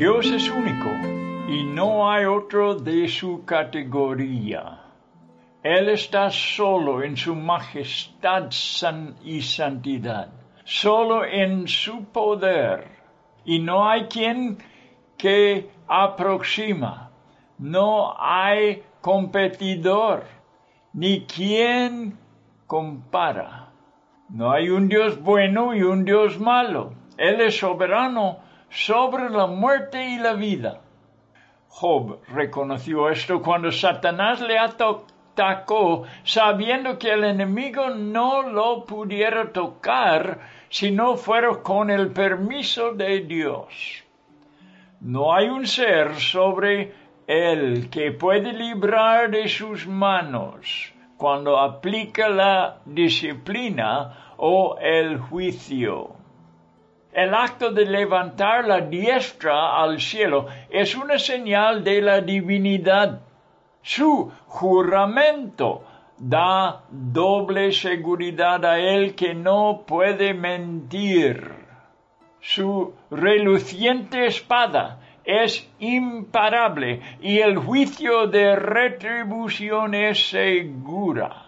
Dios es único y no hay otro de su categoría. Él está solo en su majestad y santidad, solo en su poder, y no hay quien que aproxima, no hay competidor, ni quien compara. No hay un Dios bueno y un Dios malo. Él es soberano sobre la muerte y la vida. Job reconoció esto cuando Satanás le atacó, sabiendo que el enemigo no lo pudiera tocar si no fuera con el permiso de Dios. No hay un ser sobre él que puede librar de sus manos cuando aplica la disciplina o el juicio. El acto de levantar la diestra al cielo es una señal de la divinidad. Su juramento da doble seguridad a él que no puede mentir. Su reluciente espada es imparable y el juicio de retribución es segura.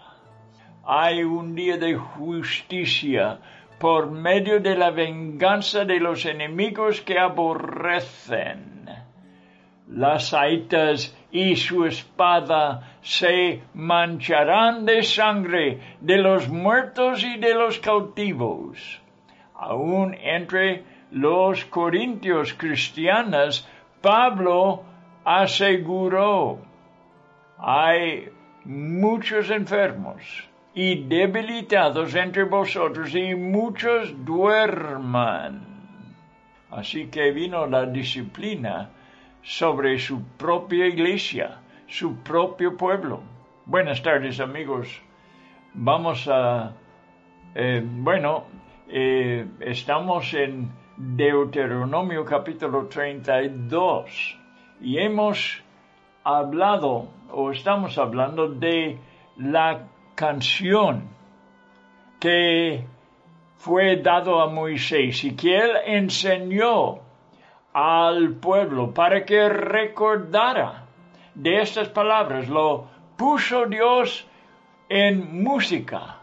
Hay un día de justicia por medio de la venganza de los enemigos que aborrecen. Las saitas y su espada se mancharán de sangre de los muertos y de los cautivos. Aún entre los corintios cristianos, Pablo aseguró, hay muchos enfermos y debilitados entre vosotros y muchos duerman. Así que vino la disciplina sobre su propia iglesia, su propio pueblo. Buenas tardes amigos. Vamos a, eh, bueno, eh, estamos en Deuteronomio capítulo 32 y hemos hablado o estamos hablando de la canción que fue dado a Moisés y que él enseñó al pueblo para que recordara de estas palabras. Lo puso Dios en música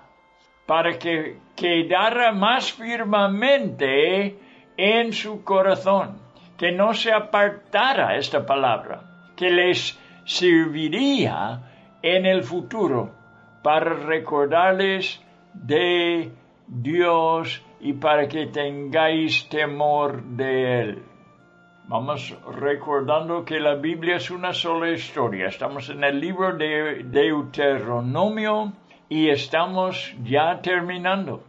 para que quedara más firmemente en su corazón, que no se apartara esta palabra, que les serviría en el futuro para recordarles de Dios y para que tengáis temor de Él. Vamos recordando que la Biblia es una sola historia. Estamos en el libro de Deuteronomio y estamos ya terminando.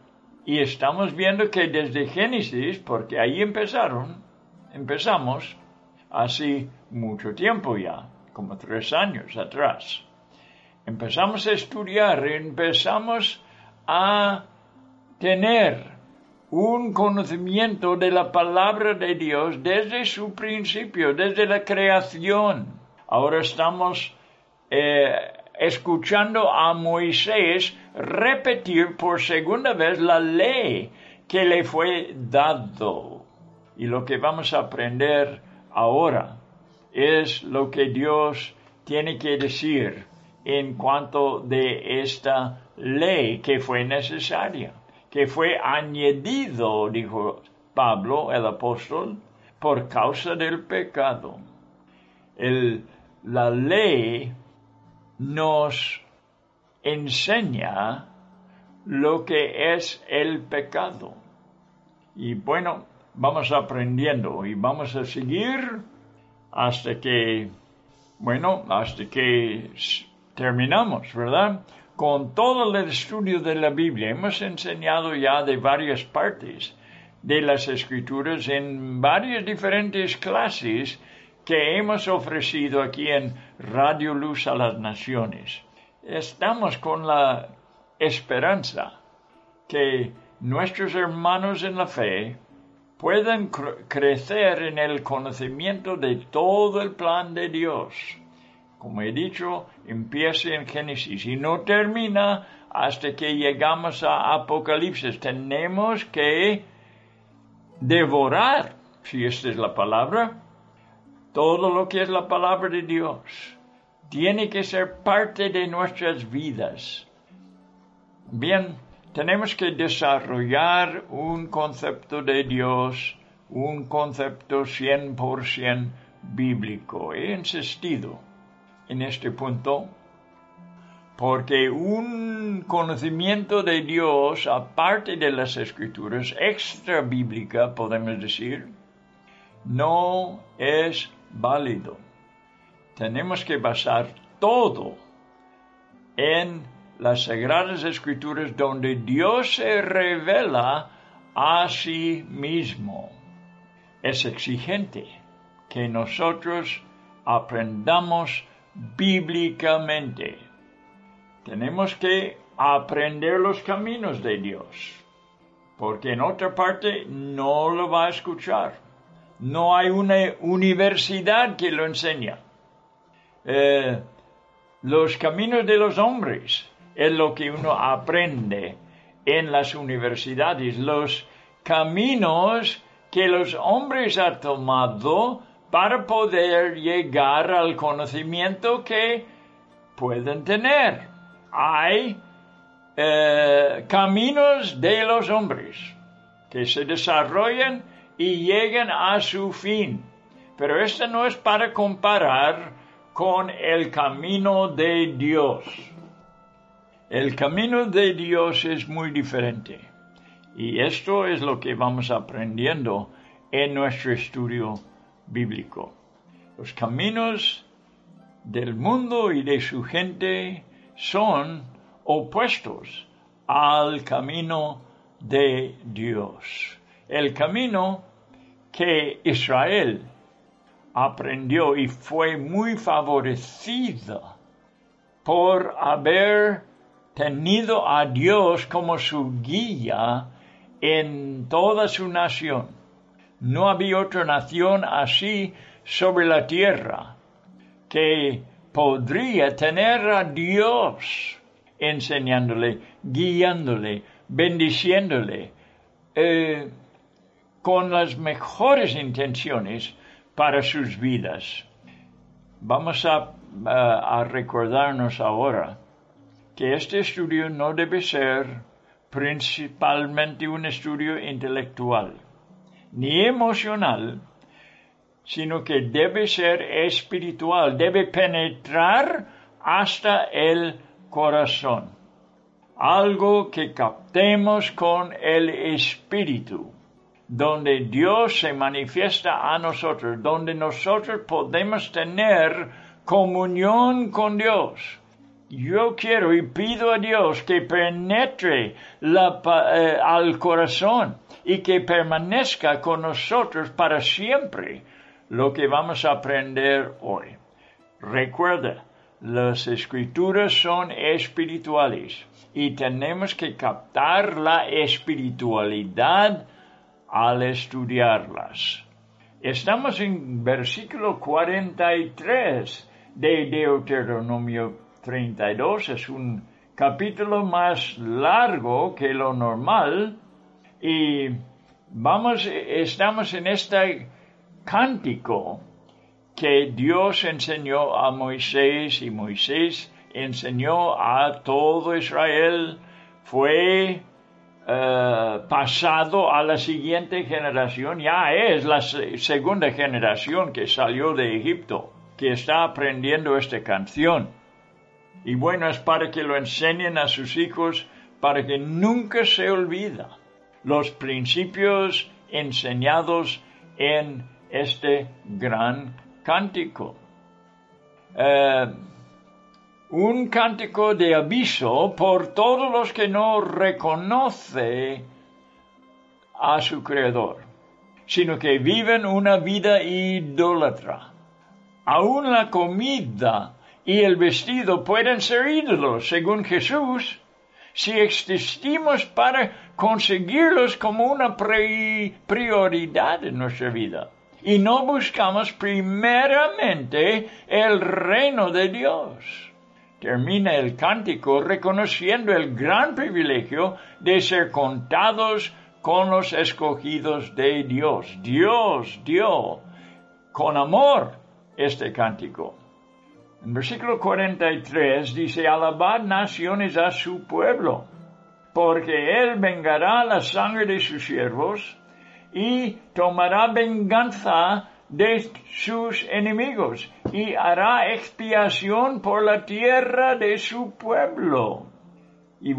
Y estamos viendo que desde Génesis, porque ahí empezaron, empezamos, así mucho tiempo ya, como tres años atrás. Empezamos a estudiar, empezamos a tener un conocimiento de la palabra de Dios desde su principio, desde la creación. Ahora estamos eh, escuchando a Moisés repetir por segunda vez la ley que le fue dado. Y lo que vamos a aprender ahora es lo que Dios tiene que decir en cuanto de esta ley que fue necesaria que fue añadido, dijo Pablo el apóstol, por causa del pecado. la ley nos enseña lo que es el pecado. Y bueno, vamos aprendiendo y vamos a seguir hasta que, bueno, hasta que terminamos, ¿verdad? con todo el estudio de la Biblia. Hemos enseñado ya de varias partes de las escrituras en varias diferentes clases que hemos ofrecido aquí en Radio Luz a las Naciones. Estamos con la esperanza que nuestros hermanos en la fe puedan crecer en el conocimiento de todo el plan de Dios como he dicho, empieza en Génesis y no termina hasta que llegamos a Apocalipsis. Tenemos que devorar, si esta es la palabra, todo lo que es la palabra de Dios. Tiene que ser parte de nuestras vidas. Bien, tenemos que desarrollar un concepto de Dios, un concepto 100% bíblico. He insistido en este punto, porque un conocimiento de Dios, aparte de las escrituras, extra bíblica, podemos decir, no es válido. Tenemos que basar todo en las sagradas escrituras donde Dios se revela a sí mismo. Es exigente que nosotros aprendamos bíblicamente. Tenemos que aprender los caminos de Dios, porque en otra parte no lo va a escuchar. No hay una universidad que lo enseña. Eh, los caminos de los hombres es lo que uno aprende en las universidades. Los caminos que los hombres han tomado para poder llegar al conocimiento que pueden tener. Hay eh, caminos de los hombres que se desarrollan y llegan a su fin. Pero esto no es para comparar con el camino de Dios. El camino de Dios es muy diferente. Y esto es lo que vamos aprendiendo en nuestro estudio bíblico. Los caminos del mundo y de su gente son opuestos al camino de Dios. El camino que Israel aprendió y fue muy favorecido por haber tenido a Dios como su guía en toda su nación. No había otra nación así sobre la tierra que podría tener a Dios enseñándole, guiándole, bendiciéndole, eh, con las mejores intenciones para sus vidas. Vamos a, a recordarnos ahora que este estudio no debe ser principalmente un estudio intelectual ni emocional, sino que debe ser espiritual, debe penetrar hasta el corazón, algo que captemos con el espíritu, donde Dios se manifiesta a nosotros, donde nosotros podemos tener comunión con Dios. Yo quiero y pido a Dios que penetre eh, al corazón y que permanezca con nosotros para siempre lo que vamos a aprender hoy. Recuerda, las escrituras son espirituales y tenemos que captar la espiritualidad al estudiarlas. Estamos en versículo 43 de Deuteronomio 32 es un capítulo más largo que lo normal y vamos, estamos en este cántico que Dios enseñó a Moisés y Moisés enseñó a todo Israel, fue eh, pasado a la siguiente generación, ya es la segunda generación que salió de Egipto, que está aprendiendo esta canción. Y bueno es para que lo enseñen a sus hijos para que nunca se olvida los principios enseñados en este gran cántico. Eh, un cántico de aviso por todos los que no reconoce a su creador, sino que viven una vida idólatra. Aún la comida y el vestido pueden ser ídolos, según Jesús, si existimos para conseguirlos como una prioridad en nuestra vida y no buscamos primeramente el reino de Dios. Termina el cántico reconociendo el gran privilegio de ser contados con los escogidos de Dios. Dios dio con amor este cántico. En versículo 43 dice, alabad naciones a su pueblo, porque él vengará la sangre de sus siervos y tomará venganza de sus enemigos y hará expiación por la tierra de su pueblo. Y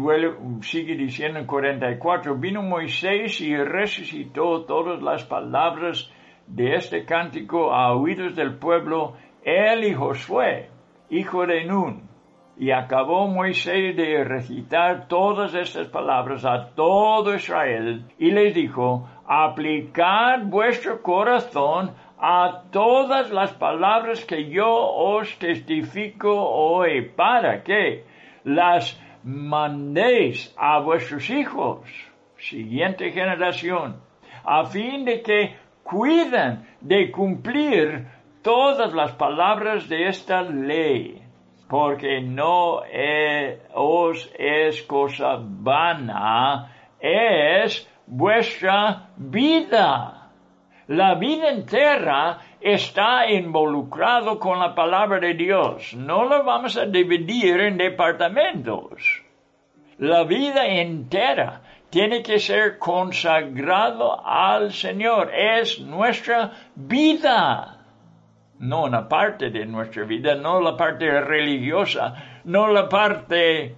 sigue diciendo en 44, vino Moisés y resucitó todas las palabras de este cántico a oídos del pueblo, él y Josué hijo de Nun. Y acabó Moisés de recitar todas estas palabras a todo Israel. Y les dijo, aplicad vuestro corazón a todas las palabras que yo os testifico hoy. Para que las mandéis a vuestros hijos, siguiente generación, a fin de que cuiden de cumplir todas las palabras de esta ley, porque no os es cosa vana, es vuestra vida. La vida entera está involucrado con la palabra de Dios. No lo vamos a dividir en departamentos. La vida entera tiene que ser consagrado al Señor. Es nuestra vida no una parte de nuestra vida, no la parte religiosa, no la parte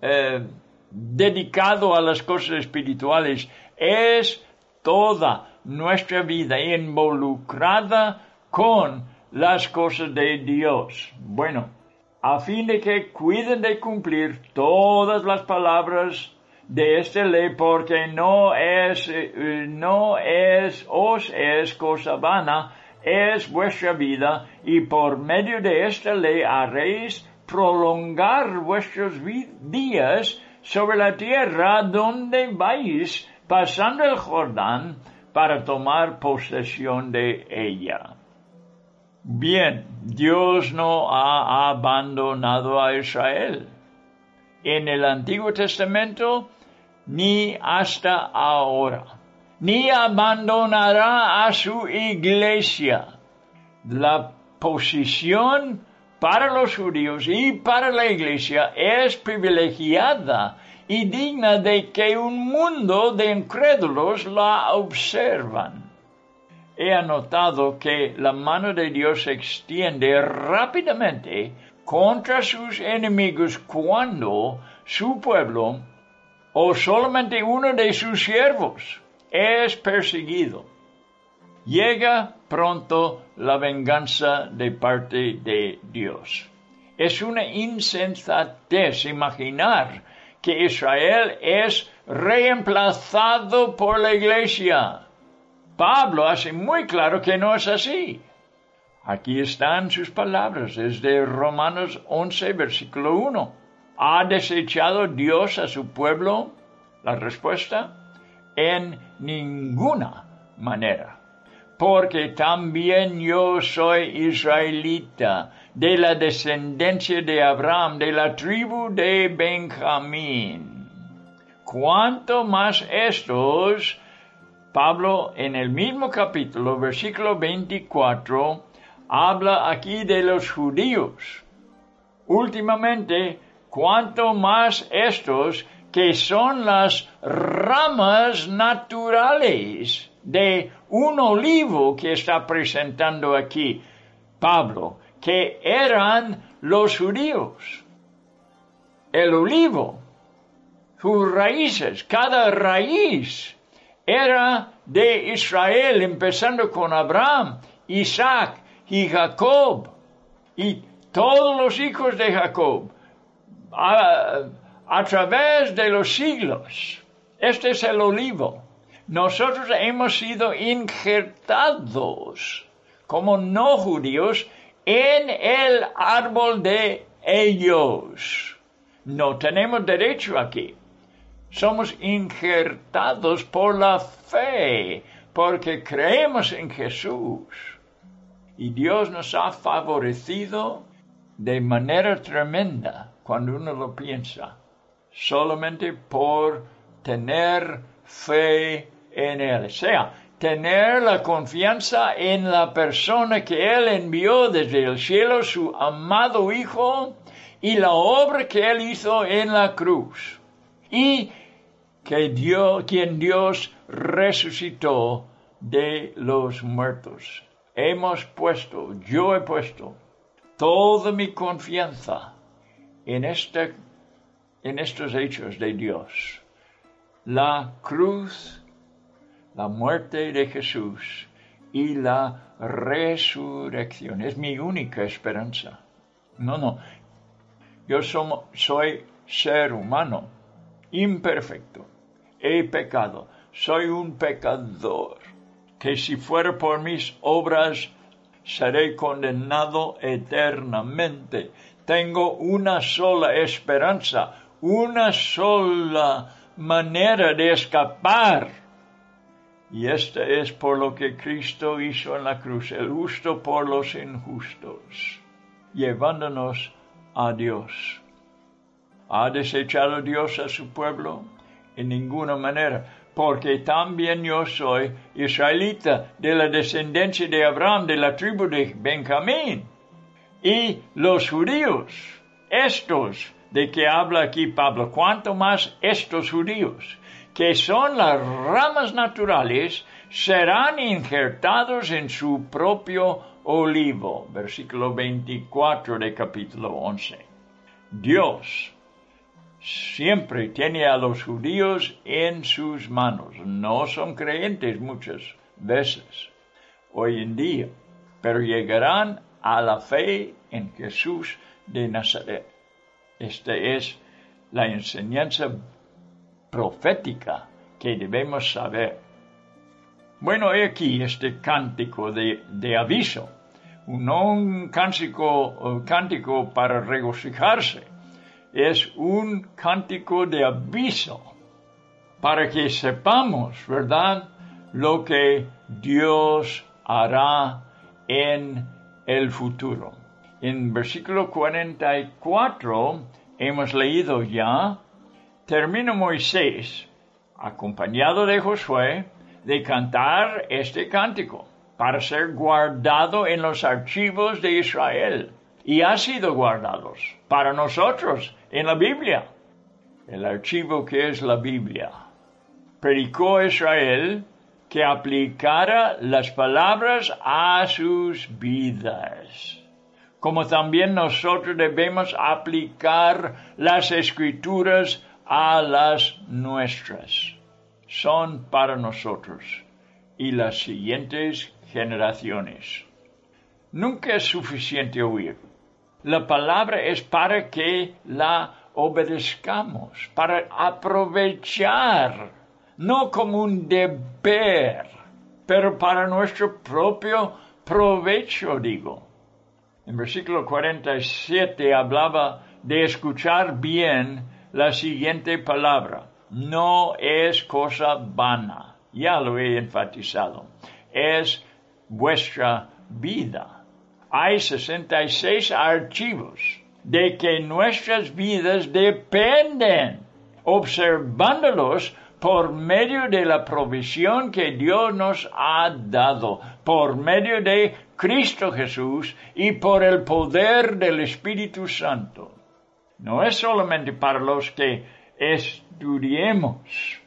eh, a las cosas espirituales, es toda nuestra vida involucrada con las cosas de Dios. Bueno, a fin de que cuiden de cumplir todas las palabras de esta ley, porque no es, eh, no es, os es cosa vana, es vuestra vida, y por medio de esta ley haréis prolongar vuestros días sobre la tierra donde vais pasando el Jordán para tomar posesión de ella. Bien, Dios no ha abandonado a Israel. En el Antiguo Testamento ni hasta ahora, ni abandonará a su iglesia. La posición para los judíos y para la iglesia es privilegiada y digna de que un mundo de incrédulos la observan. He anotado que la mano de Dios se extiende rápidamente contra sus enemigos cuando su pueblo o solamente uno de sus siervos es perseguido. Llega pronto la venganza de parte de Dios. Es una insensatez imaginar que Israel es reemplazado por la iglesia. Pablo hace muy claro que no es así. Aquí están sus palabras desde Romanos 11, versículo 1. ¿Ha desechado Dios a su pueblo? La respuesta, en ninguna manera porque también yo soy israelita, de la descendencia de Abraham, de la tribu de Benjamín. Cuanto más estos, Pablo en el mismo capítulo, versículo 24, habla aquí de los judíos. Últimamente, cuanto más estos que son las ramas naturales de un olivo que está presentando aquí Pablo, que eran los judíos. El olivo, sus raíces, cada raíz era de Israel, empezando con Abraham, Isaac y Jacob, y todos los hijos de Jacob, a, a través de los siglos. Este es el olivo nosotros hemos sido injertados como no judíos en el árbol de ellos. No tenemos derecho aquí. Somos injertados por la fe, porque creemos en Jesús. Y Dios nos ha favorecido de manera tremenda cuando uno lo piensa, solamente por tener fe en Él. O sea, tener la confianza en la persona que Él envió desde el cielo, su amado Hijo, y la obra que Él hizo en la cruz. Y que Dios, quien Dios resucitó de los muertos. Hemos puesto, yo he puesto toda mi confianza en, este, en estos hechos de Dios. La cruz la muerte de Jesús y la resurrección. Es mi única esperanza. No, no. Yo soy ser humano, imperfecto. He pecado. Soy un pecador. Que si fuera por mis obras, seré condenado eternamente. Tengo una sola esperanza, una sola manera de escapar y este es por lo que Cristo hizo en la cruz, el justo por los injustos, llevándonos a Dios. ¿Ha desechado Dios a su pueblo? En ninguna manera, porque también yo soy israelita de la descendencia de Abraham, de la tribu de Benjamín. Y los judíos, estos de que habla aquí Pablo, cuanto más estos judíos, que son las ramas naturales, serán injertados en su propio olivo. Versículo 24 de capítulo 11. Dios siempre tiene a los judíos en sus manos. No son creyentes muchas veces hoy en día. pero llegarán a la fe en Jesús de Nazaret. Esta es la enseñanza profética que debemos saber. Bueno, he aquí este cántico de, aviso, no un cántico, cántico para regocijarse, es un cántico de aviso para que sepamos, ¿verdad?, lo que Dios hará en el futuro. En versículo 44 hemos leído ya, termina Moisés, acompañado de Josué, de cantar este cántico para ser guardado en los archivos de Israel. Y ha sido guardado para nosotros en la Biblia. El archivo que es la Biblia. Predicó Israel que aplicara las palabras a sus vidas, como también nosotros debemos aplicar las escrituras a las nuestras. Son para nosotros y las siguientes generaciones. Nunca es suficiente oír. La palabra es para que la obedezcamos, para aprovechar no como un deber, pero para nuestro propio provecho, digo. En versículo 47 hablaba de escuchar bien la siguiente palabra. No es cosa vana. Ya lo he enfatizado. Es vuestra vida. Hay 66 archivos de que nuestras vidas dependen. Observándolos por medio de la provisión que Dios nos ha dado, por medio de Cristo Jesús y por el poder del Espíritu Santo. No es solamente para los que estudiemos,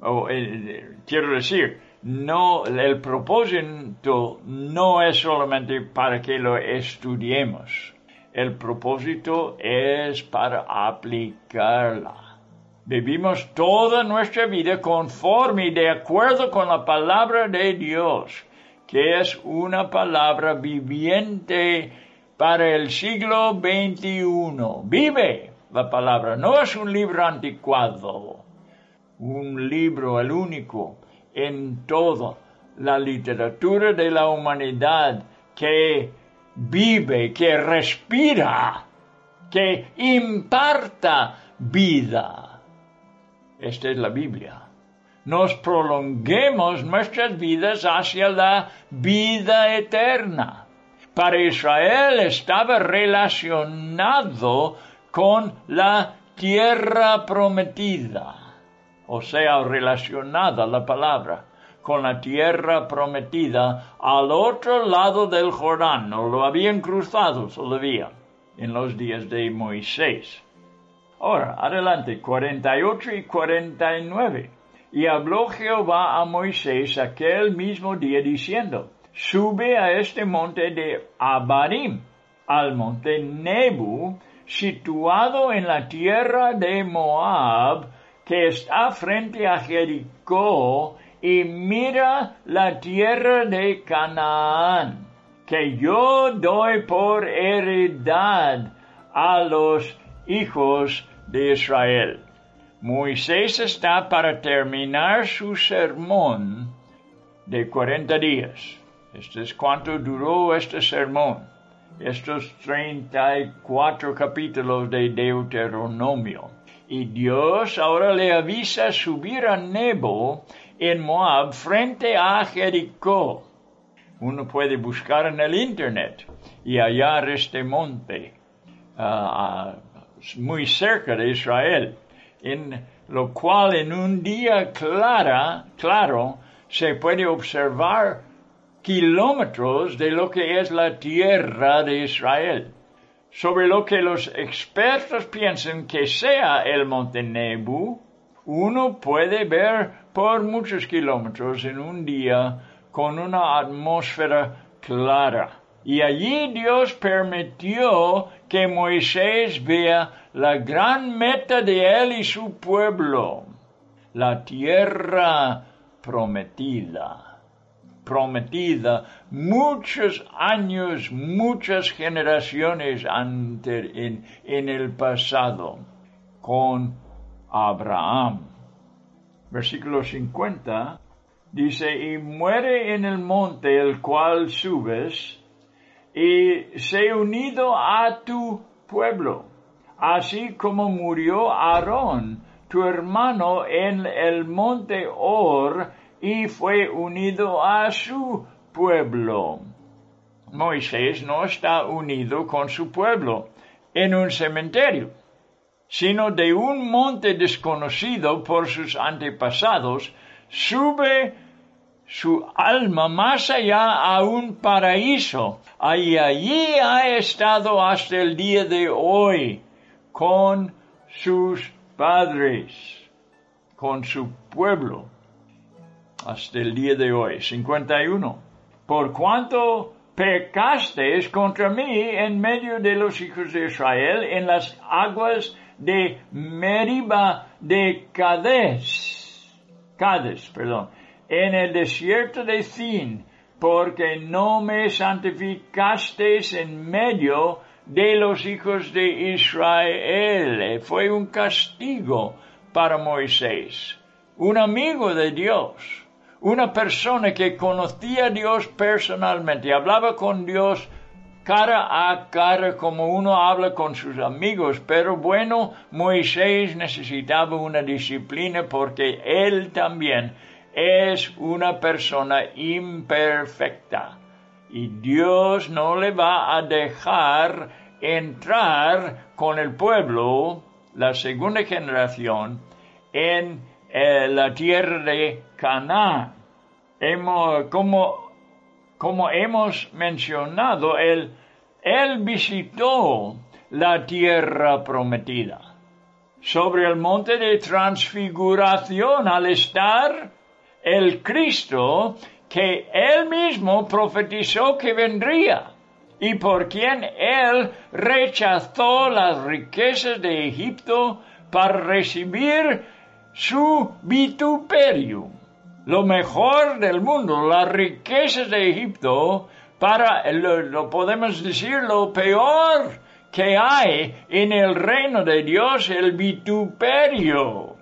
o, eh, quiero decir, no, el propósito no es solamente para que lo estudiemos. El propósito es para aplicarla. Vivimos toda nuestra vida conforme y de acuerdo con la palabra de Dios, que es una palabra viviente para el siglo XXI. Vive la palabra, no es un libro anticuado, un libro el único en toda la literatura de la humanidad que vive, que respira, que imparta vida. Esta es la Biblia. Nos prolonguemos nuestras vidas hacia la vida eterna. Para Israel estaba relacionado con la tierra prometida, o sea, relacionada la palabra con la tierra prometida al otro lado del Jordán, no lo habían cruzado todavía en los días de Moisés. Ahora, adelante, 48 y 49. Y habló Jehová a Moisés aquel mismo día diciendo, sube a este monte de Abarim, al monte Nebu, situado en la tierra de Moab, que está frente a Jericó, y mira la tierra de Canaán, que yo doy por heredad a los hijos de Israel. Moisés está para terminar su sermón de 40 días. Este es cuánto duró este sermón. Estos 34 capítulos de Deuteronomio. Y Dios ahora le avisa subir a Nebo en Moab frente a Jericó. Uno puede buscar en el internet y hallar este monte ah, ah, muy cerca de Israel, en lo cual en un día claro se puede observar kilómetros de lo que es la tierra de Israel, sobre lo que los expertos piensan que sea el monte Nebu, uno puede ver por muchos kilómetros en un día con una atmósfera clara. Y allí Dios permitió que Moisés vea la gran meta de él y su pueblo, la tierra prometida. prometida muchos años, muchas generaciones antes, en, en el pasado con Abraham. Versículo 50 dice, y muere en el monte el cual subes, y se unido a tu pueblo, así como murió Aarón, tu hermano, en el monte Or, y fue unido a su pueblo. Moisés no está unido con su pueblo en un cementerio, sino de un monte desconocido por sus antepasados, sube su alma más allá a un paraíso, y allí ha estado hasta el día de hoy con sus padres, con su pueblo, hasta el día de hoy. 51. Por cuanto pecasteis contra mí en medio de los hijos de Israel en las aguas de Meriba de Cades, Cades, perdón, en el desierto de Zin, porque no me santificasteis en medio de los hijos de Israel. Fue un castigo para Moisés, un amigo de Dios, una persona que conocía a Dios personalmente, hablaba con Dios cara a cara como uno habla con sus amigos, pero bueno, Moisés necesitaba una disciplina porque él también es una persona imperfecta y Dios no le va a dejar entrar con el pueblo, la segunda generación, en eh, la tierra de Canaán. como, como hemos mencionado, él, él visitó la tierra prometida. Sobre el monte de transfiguración, al estar el Cristo que él mismo profetizó que vendría y por quien él rechazó las riquezas de Egipto para recibir su vituperio. Lo mejor del mundo, las riquezas de Egipto, para, lo, podemos decir, lo peor que hay en el reino de Dios, el vituperio.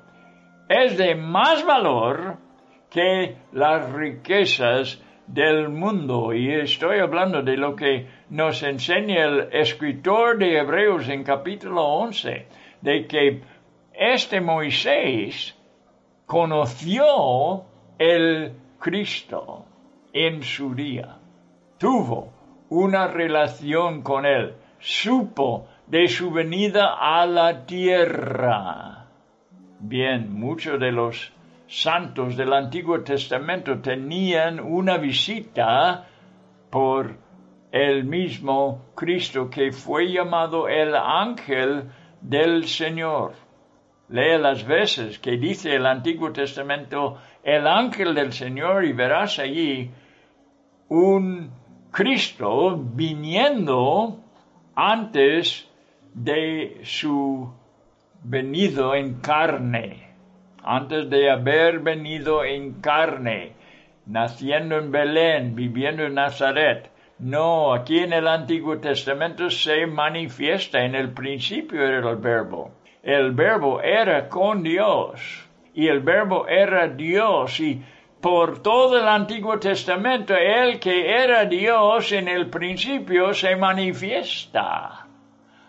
Es de más valor que las riquezas del mundo. Y estoy hablando de lo que nos enseña el escritor de Hebreos en capítulo 11, de que este Moisés conoció el Cristo en su día, tuvo una relación con él, supo de su venida a la tierra. Bien, muchos de los santos del Antiguo Testamento tenían una visita por el mismo Cristo que fue llamado el ángel del Señor. Lee las veces que dice el Antiguo Testamento el ángel del Señor y verás allí un Cristo viniendo antes de su venido en carne antes de haber venido en carne, naciendo en Belén, viviendo en Nazaret. No, aquí en el Antiguo Testamento se manifiesta, en el principio era el verbo. El verbo era con Dios y el verbo era Dios y por todo el Antiguo Testamento el que era Dios en el principio se manifiesta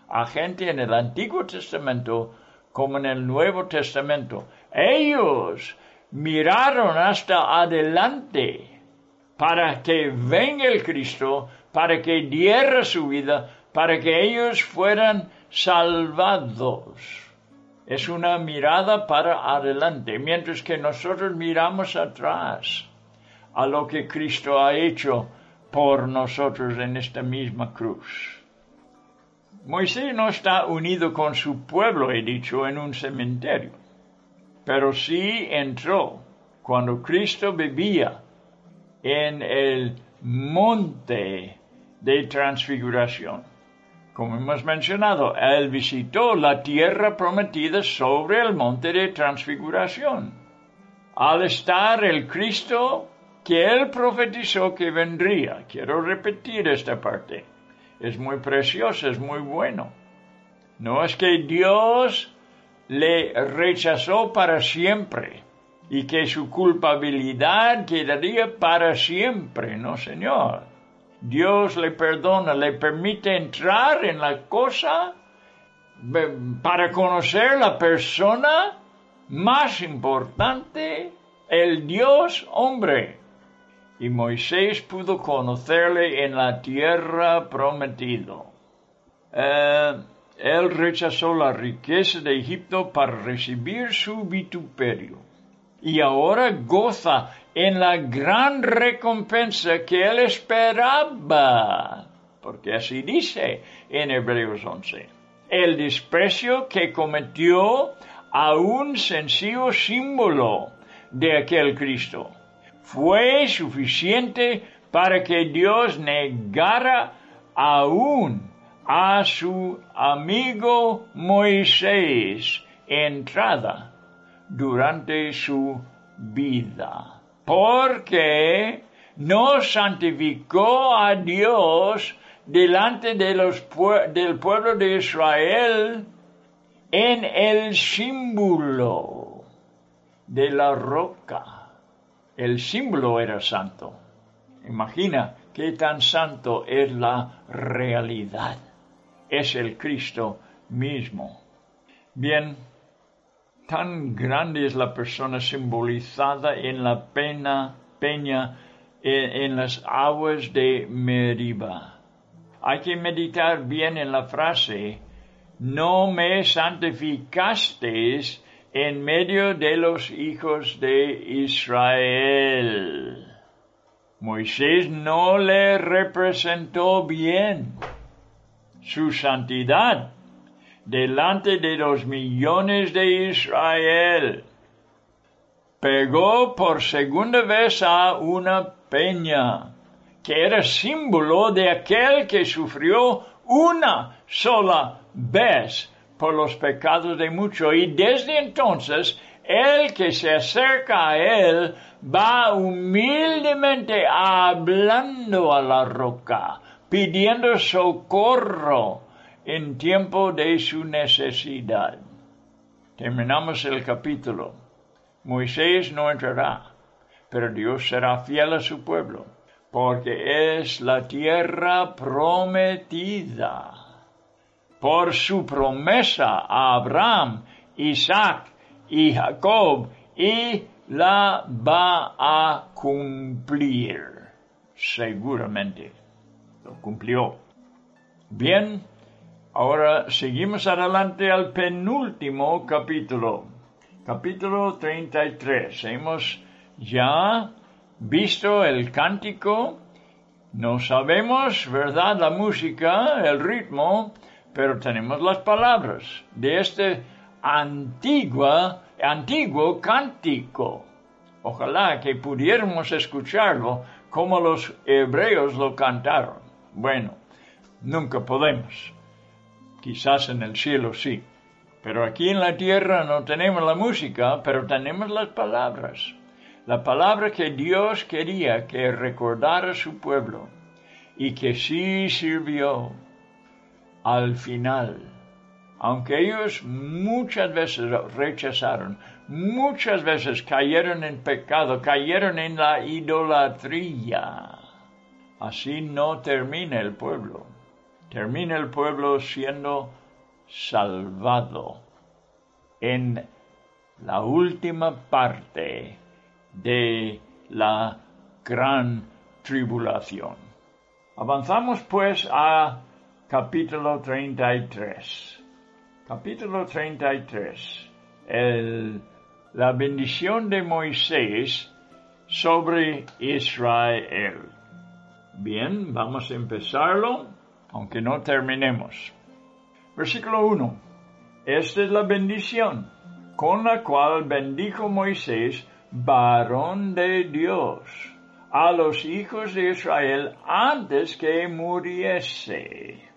a gente en el Antiguo Testamento como en el Nuevo Testamento. Ellos miraron hasta adelante para que venga el Cristo, para que diera su vida, para que ellos fueran salvados. Es una mirada para adelante, mientras que nosotros miramos atrás a lo que Cristo ha hecho por nosotros en esta misma cruz. Moisés no está unido con su pueblo, he dicho, en un cementerio, pero sí entró cuando Cristo vivía en el monte de transfiguración. Como hemos mencionado, Él visitó la tierra prometida sobre el monte de transfiguración. Al estar el Cristo que él profetizó que vendría. Quiero repetir esta parte. Es muy precioso, es muy bueno. No es que Dios le rechazó para siempre y que su culpabilidad quedaría para siempre, no Señor. Dios le perdona, le permite entrar en la cosa para conocer la persona más importante, el Dios hombre. Y Moisés pudo conocerle en la tierra prometido. Eh, él rechazó la riqueza de Egipto para recibir su vituperio. Y ahora goza en la gran recompensa que él esperaba. Porque así dice en Hebreos 11. El desprecio que cometió a un sencillo símbolo de aquel Cristo fue suficiente para que Dios negara aún a su amigo Moisés entrada durante su vida, porque no santificó a Dios delante de los, del pueblo de Israel en el símbolo de la roca. El símbolo era santo. Imagina qué tan santo es la realidad. Es el Cristo mismo. Bien, tan grande es la persona simbolizada en la pena, peña en, las aguas de Meriba. Hay que meditar bien en la frase, no me santificasteis en medio de los hijos de Israel. Moisés no le representó bien su santidad delante de los millones de Israel. Pegó por segunda vez a una peña, que era símbolo de aquel que sufrió una sola vez por los pecados de muchos, y desde entonces el que se acerca a él va humildemente hablando a la roca, pidiendo socorro en tiempo de su necesidad. Terminamos el capítulo. Moisés no entrará, pero Dios será fiel a su pueblo, porque es la tierra prometida. Por su promesa a Abraham, Isaac y Jacob, y la va a cumplir. Seguramente. Lo cumplió. Bien, Ahora seguimos adelante al penúltimo capítulo, capítulo 33. Hemos ya visto el cántico, no sabemos, ¿verdad?, la música, el ritmo, pero tenemos las palabras de este antigua, antiguo cántico. Ojalá que pudiéramos escucharlo como los hebreos lo cantaron. Bueno, nunca podemos. Quizás en el cielo sí. Pero aquí en la tierra no tenemos la música, pero tenemos las palabras. La palabra que Dios quería que recordara su pueblo y que sí sirvió al final. Aunque ellos muchas veces rechazaron, muchas veces cayeron en pecado, cayeron en la idolatría. Así no termina el pueblo termina el pueblo siendo salvado en la última parte de la gran tribulación. Avanzamos pues a capítulo 33. Capítulo 33. El, la bendición de Moisés sobre Israel. Bien, vamos a empezarlo aunque no terminemos. Versículo 1. Esta es la bendición con la cual bendijo Moisés, varón de Dios, a los hijos de Israel antes que muriese.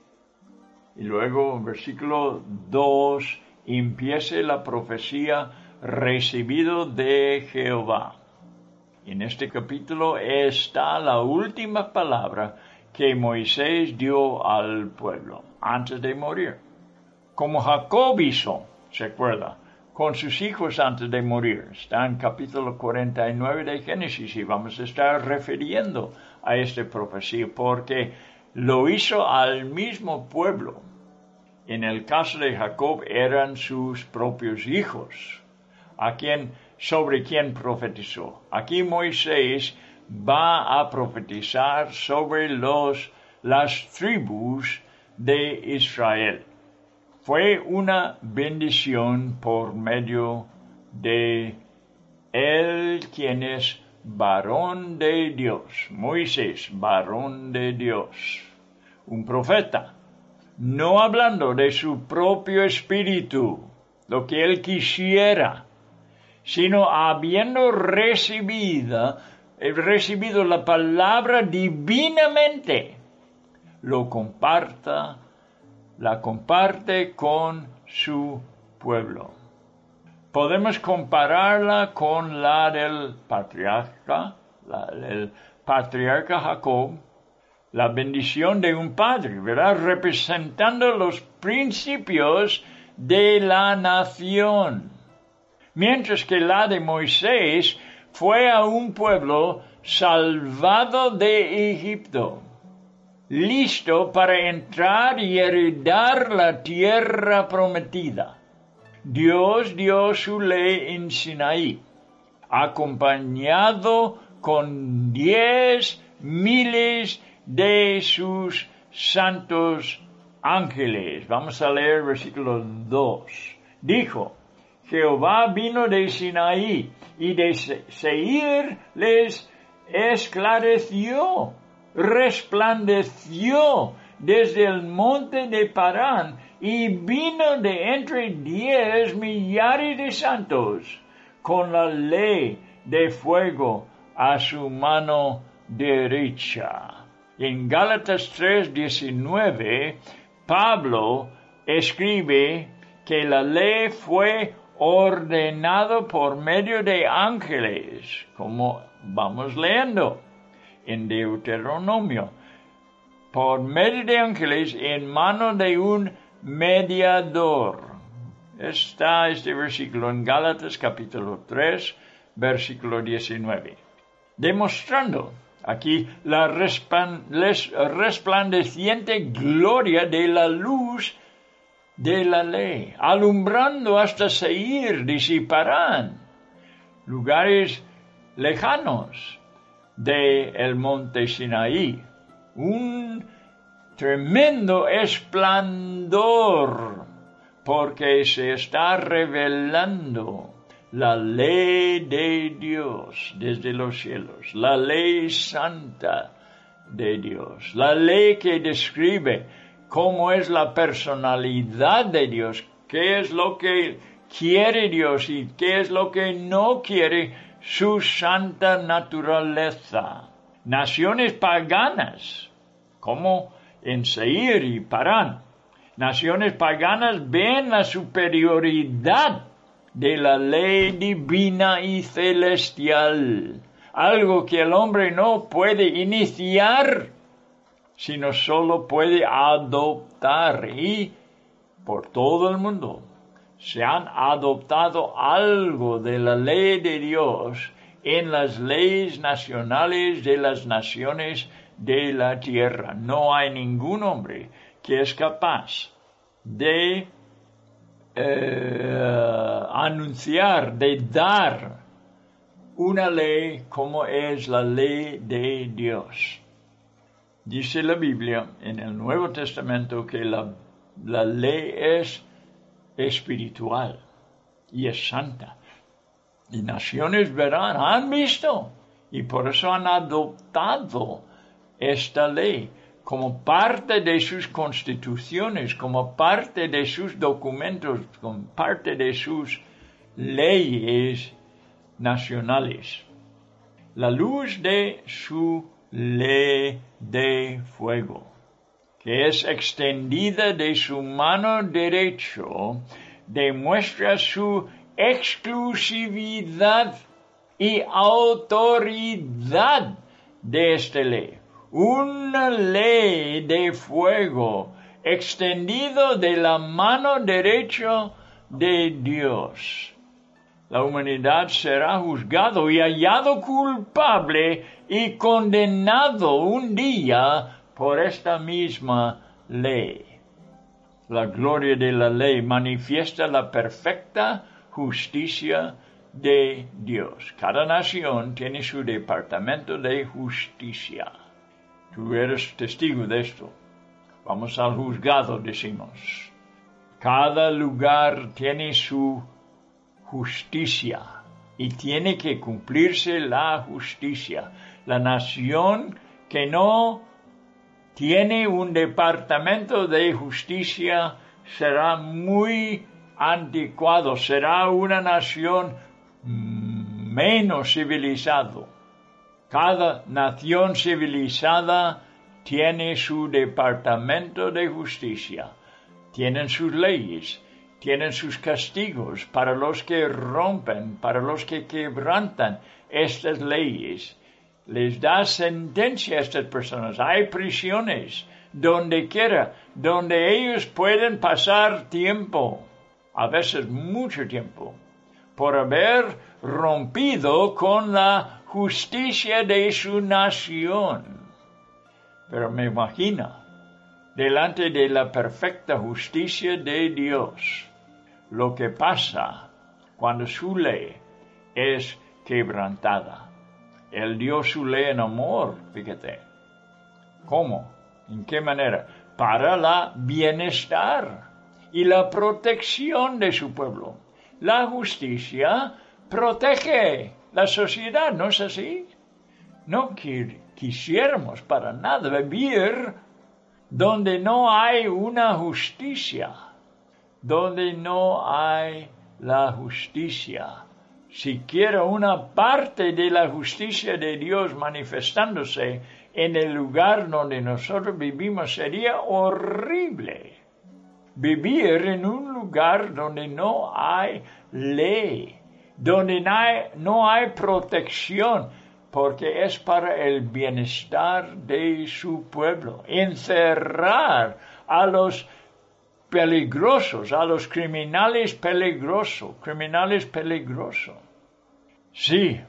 Y luego, versículo 2, empieza la profecía recibido de Jehová. En este capítulo está la última palabra que Moisés dio al pueblo antes de morir. Como Jacob hizo, se acuerda, con sus hijos antes de morir. Está en capítulo 49 de Génesis y vamos a estar refiriendo a esta profecía porque lo hizo al mismo pueblo. En el caso de Jacob eran sus propios hijos, a quien, sobre quien profetizó. Aquí Moisés va a profetizar sobre los, las tribus de Israel. Fue una bendición por medio de él quien es varón de Dios, Moisés, varón de Dios, un profeta, no hablando de su propio espíritu, lo que él quisiera, sino habiendo recibido, recibido la palabra divinamente, lo comparta, la comparte con su pueblo. Podemos compararla con la del patriarca, la del patriarca Jacob, la bendición de un padre, ¿verdad? Representando los principios de la nación. Mientras que la de Moisés fue a un pueblo salvado de Egipto, listo para entrar y heredar la tierra prometida. Dios dio su ley en Sinaí, acompañado con diez miles de sus santos ángeles. Vamos a leer versículo 2. Dijo, Jehová vino de Sinaí y de Seir les esclareció, resplandeció desde el monte de Parán y vino de entre diez millares de santos con la ley de fuego a su mano derecha. En Gálatas 3:19, Pablo escribe que la ley fue ordenado por medio de ángeles, como vamos leyendo en Deuteronomio, por medio de ángeles en mano de un mediador. Está este versículo en Gálatas capítulo 3, versículo 19, demostrando aquí la resplandeciente gloria de la luz de la ley, alumbrando hasta Seir, disiparán, lugares lejanos del el monte Sinaí. Un tremendo esplendor, porque se está revelando la ley de Dios desde los cielos, la ley santa de Dios, la ley que describe cómo es la personalidad de Dios, qué es lo que quiere Dios y qué es lo que no quiere su santa naturaleza. Naciones paganas, como en Seir y Parán, naciones paganas ven la superioridad de la ley divina y celestial, algo que el hombre no puede iniciar, sino solo puede adoptar y por todo el mundo se han adoptado algo de la ley de Dios en las leyes nacionales de las naciones de la tierra. No hay ningún hombre que es capaz de eh, anunciar, de dar una ley como es la ley de Dios. Dice la Biblia en el Nuevo Testamento que la, la ley es espiritual y es santa. Y naciones verán, han visto, y por eso han adoptado esta ley como parte de sus constituciones, como parte de sus documentos, como parte de sus leyes nacionales. La luz de su ley de fuego, que es extendida de su mano derecho, demuestra su exclusividad y autoridad de esta ley. Una ley de fuego extendido de la mano derecha de Dios. La humanidad será juzgado y hallado culpable y condenado un día por esta misma ley. La gloria de la ley manifiesta la perfecta justicia de Dios. Cada nación tiene su departamento de justicia. Tú eres testigo de esto. Vamos al juzgado, decimos. Cada lugar tiene su justicia y tiene que cumplirse la justicia. La nación que no tiene un departamento de justicia será muy anticuado, será una nación menos civilizada. Cada nación civilizada tiene su departamento de justicia, tienen sus leyes, tienen sus castigos para los que rompen, para los que quebrantan estas leyes. Les da sentencia a estas personas. Hay prisiones donde quiera, donde ellos pueden pasar tiempo, a veces mucho tiempo, por haber rompido con la justicia de su nación. Pero me imagina, delante de la perfecta justicia de Dios, lo que pasa cuando su ley es quebrantada. Él dio su ley en amor, fíjate. ¿Cómo? ¿En qué manera? Para la bienestar y la protección de su pueblo. La justicia protege la sociedad, ¿no es así? No quisiéramos para nada vivir donde no hay una justicia, donde no hay la justicia. Siquiera una parte de la justicia de Dios manifestándose en el lugar donde nosotros vivimos sería horrible. Vivir en un lugar donde no hay ley, donde no hay, protección, porque es para el bienestar de su pueblo. Encerrar a los peligrosos, a los criminales peligrosos, criminales peligrosos. Sí,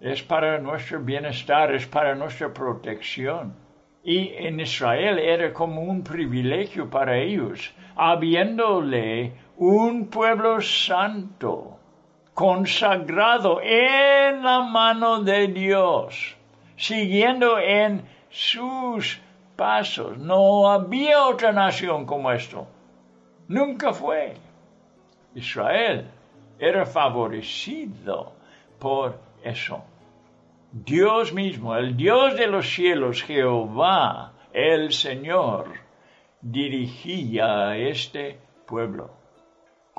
es para nuestro bienestar, es para nuestra protección. Y en Israel era como un privilegio para ellos, habiéndole un pueblo santo consagrado en la mano de Dios, siguiendo en sus pasos. No había otra nación como esto. Nunca fue. Israel era favorecido por eso. Dios mismo, el Dios de los cielos, Jehová, el Señor, dirigía a este pueblo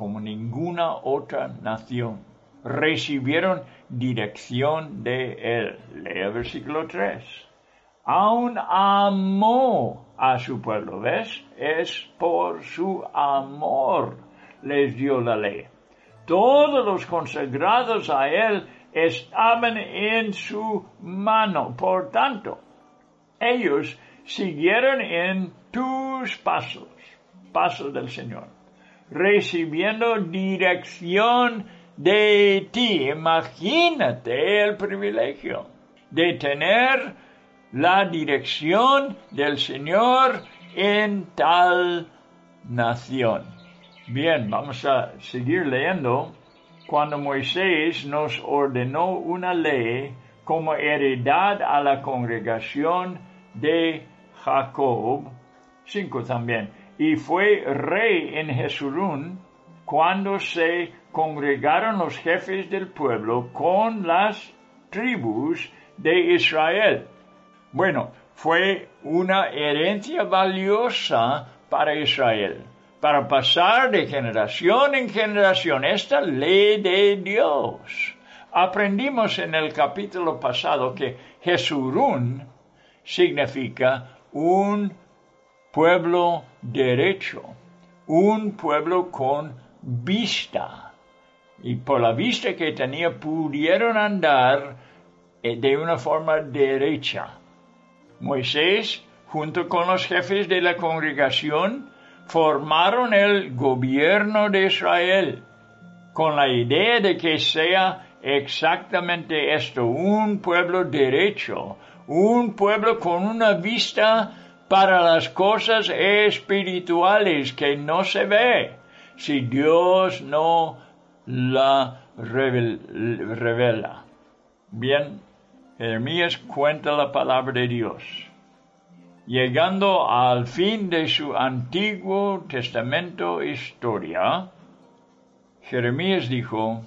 como ninguna otra nación recibieron dirección de él. Lea versículo 3. Aún amó a su pueblo, ¿ves? Es por su amor les dio la ley. Todos los consagrados a él estaban en su mano. Por tanto, ellos siguieron en tus pasos, pasos del Señor, recibiendo dirección de ti. Imagínate el privilegio de tener la dirección del Señor en tal nación. Bien, vamos a seguir leyendo. Cuando Moisés nos ordenó una ley como heredad a la congregación de Jacob, cinco también, y fue rey en Jesurún cuando se congregaron los jefes del pueblo con las tribus de Israel. Bueno, fue una herencia valiosa para Israel, para pasar de generación en generación esta ley de Dios. Aprendimos en el capítulo pasado que Jesurún significa un pueblo derecho, un pueblo con vista y por la vista que tenía pudieron andar eh, de una forma derecha. Moisés, junto con los jefes de la congregación, formaron el gobierno de Israel con la idea de que sea exactamente esto, un pueblo derecho, un pueblo con una vista para las cosas espirituales que no se ve si Dios no la revela. Bien, Jeremías cuenta la palabra de Dios. Llegando al fin de su Antiguo Testamento historia, Jeremías dijo,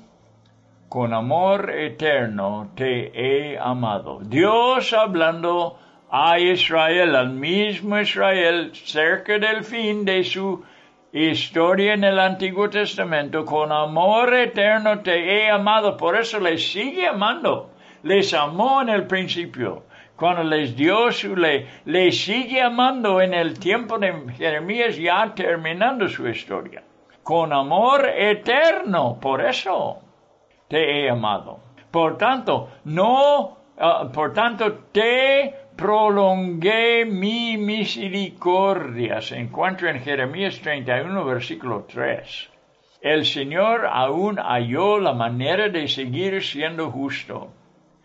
con amor eterno te he amado. Dios hablando a Israel, al mismo Israel, cerca del fin de su historia en el Antiguo Testamento, con amor eterno te he amado, por eso les sigue amando. Les amó en el principio, cuando les dio su ley, les sigue amando en el tiempo de Jeremías ya terminando su historia. Con amor eterno, por eso te he amado. Por tanto, no, ah, por tanto, te prolongué mi misericordia. Se encuentra en Jeremías 31, versículo 3. El Señor aún halló la manera de seguir siendo justo,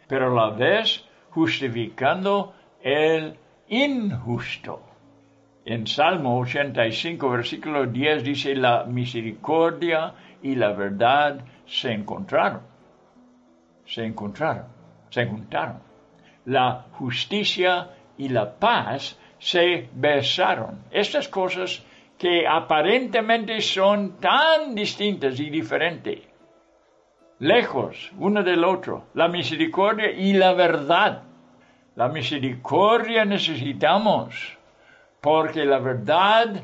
pero a la vez justificando el injusto. En Salmo 85, versículo 10 dice, la misericordia y la verdad se encontraron. Se encontraron, se juntaron. La justicia y la paz se besaron. Estas cosas que aparentemente son tan distintas y diferentes, lejos uno del otro, la misericordia y la verdad. La misericordia necesitamos porque la verdad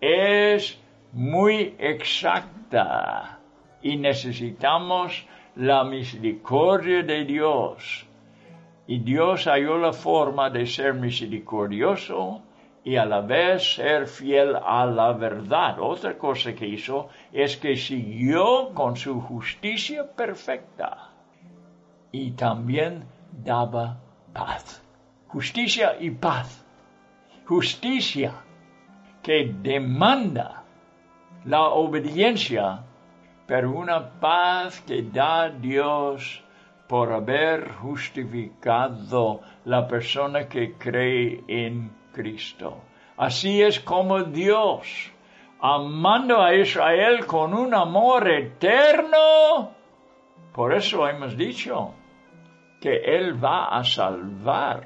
es muy exacta y necesitamos la misericordia de Dios. Y Dios halló la forma de ser misericordioso y a la vez ser fiel a la verdad. Otra cosa que hizo es que siguió con su justicia perfecta y también daba paz. Justicia y paz. Justicia que demanda la obediencia pero una paz que da Dios por haber justificado la persona que cree en Cristo. Así es como Dios, amando a Israel con un amor eterno, por eso hemos dicho que Él va a salvar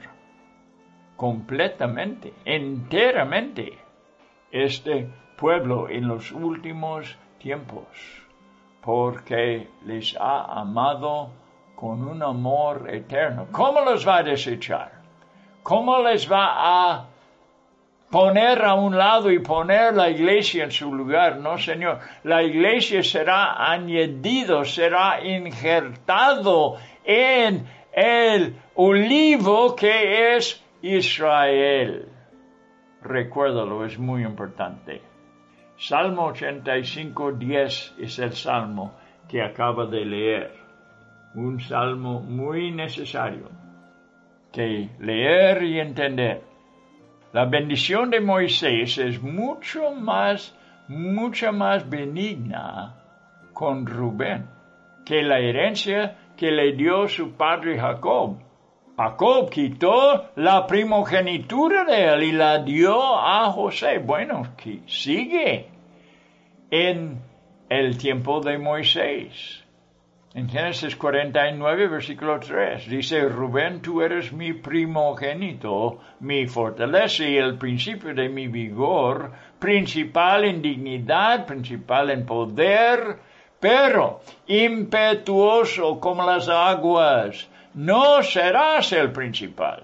completamente, enteramente, este pueblo en los últimos tiempos porque les ha amado con un amor eterno. ¿Cómo los va a desechar? ¿Cómo les va a poner a un lado y poner la iglesia en su lugar? No, Señor. La iglesia será añadido, será injertado en el olivo que es Israel. Recuérdalo, es muy importante. Salmo 85, 10 es el salmo que acaba de leer. Un salmo muy necesario que leer y entender. La bendición de Moisés es mucho más, mucho más benigna con Rubén que la herencia que le dio su padre Jacob. Jacob quitó la primogenitura de él y la dio a José. Bueno, sigue en el tiempo de Moisés. En Génesis 49, versículo 3, dice, Rubén, tú eres mi primogénito, mi fortaleza y el principio de mi vigor, principal en dignidad, principal en poder, pero impetuoso como las aguas, no serás el principal,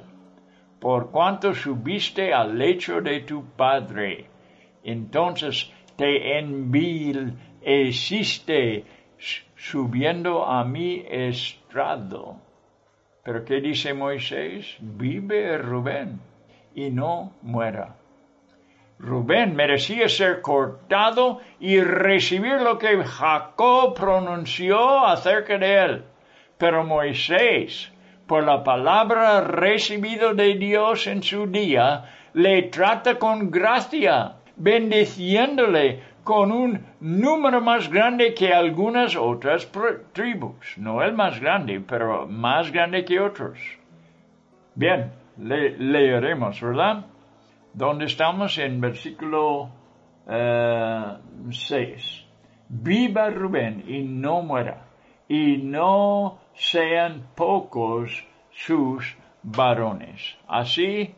por cuanto subiste al lecho de tu padre. Entonces te existe subiendo a mi estrado. Pero ¿qué dice Moisés? Vive Rubén y no muera. Rubén merecía ser cortado y recibir lo que Jacob pronunció acerca de él. Pero Moisés, por la palabra recibida de Dios en su día, le trata con gracia, bendiciéndole con un número más grande que algunas otras tribus. No el más grande, pero más grande que otros. Bien, le leeremos, ¿verdad? donde estamos en versículo 6. Eh, Viva Rubén y no muera, y no sean pocos sus varones. Así,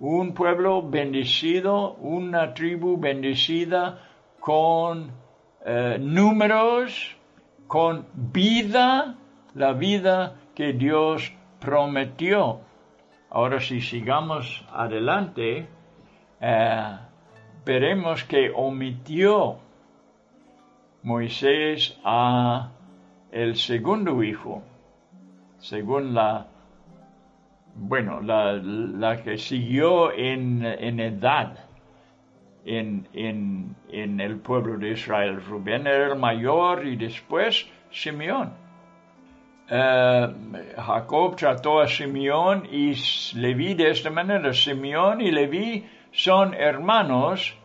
un pueblo bendecido, una tribu bendecida con eh, números, con vida, la vida que Dios prometió. Ahora si sigamos adelante, eh, veremos que omitió Moisés a el segundo hijo, según la, bueno, la, que siguió en, edad en, el pueblo de Israel. Rubén era el mayor y después Simeón. Eh, Jacob trató a Simeón y Leví de esta manera. Simeón y Leví son hermanos,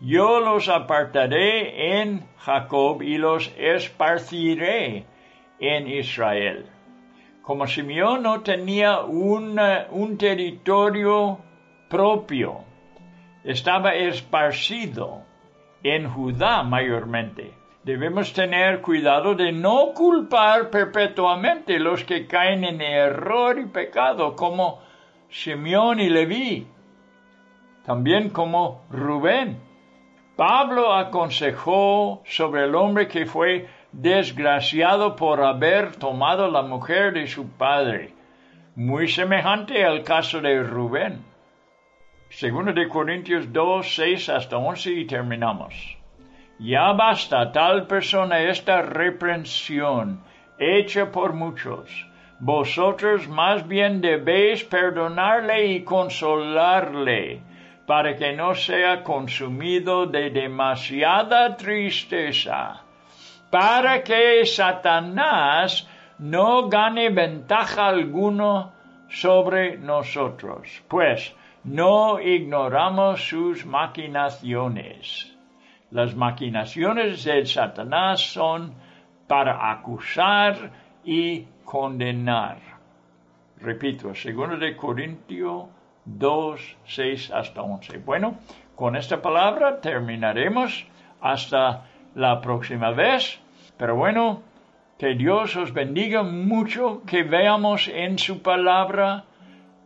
yo los apartaré en Jacob y los esparciré en Israel. Como Simeón no tenía un territorio propio, estaba esparcido en Judá mayormente. Debemos tener cuidado de no culpar perpetuamente los que caen en error y pecado, como Simeón y Leví también como Rubén. Pablo aconsejó sobre el hombre que fue desgraciado por haber tomado la mujer de su padre, muy semejante al caso de Rubén. Segundo de Corintios 2, 6 hasta 11 y terminamos. Ya basta tal persona esta reprensión hecha por muchos. Vosotros más bien debéis perdonarle y consolarle para que no sea consumido de demasiada tristeza, para que Satanás no gane ventaja alguno sobre nosotros, pues no ignoramos sus maquinaciones. Las maquinaciones de Satanás son para acusar y condenar. Repito, segundo de Corintio 2, 6 hasta 11. Bueno, con esta palabra terminaremos hasta la próxima vez. Pero bueno, que Dios os bendiga mucho, que veamos en su palabra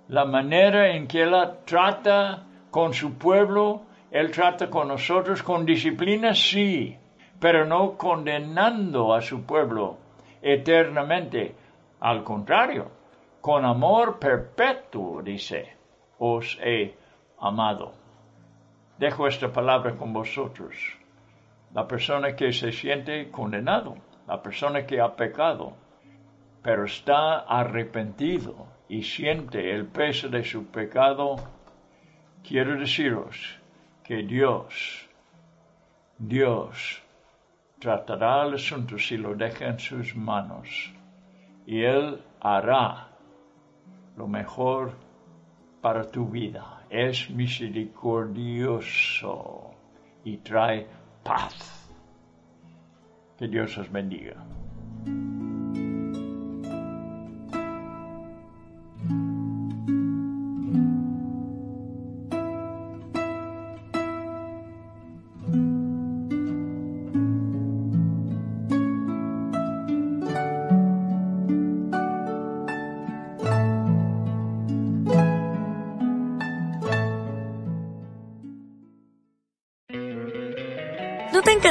la manera en que Él trata con su pueblo, Él trata con nosotros con disciplina, sí, pero no condenando a su pueblo eternamente. Al contrario, con amor perpetuo, dice os he amado. Dejo esta palabra con vosotros. La persona que se siente condenado, la persona que ha pecado, pero está arrepentido y siente el peso de su pecado, quiero deciros que Dios, Dios tratará el asunto si lo deja en sus manos y Él hará lo mejor para tu vida. Es misericordioso y trae paz. Que Dios os bendiga.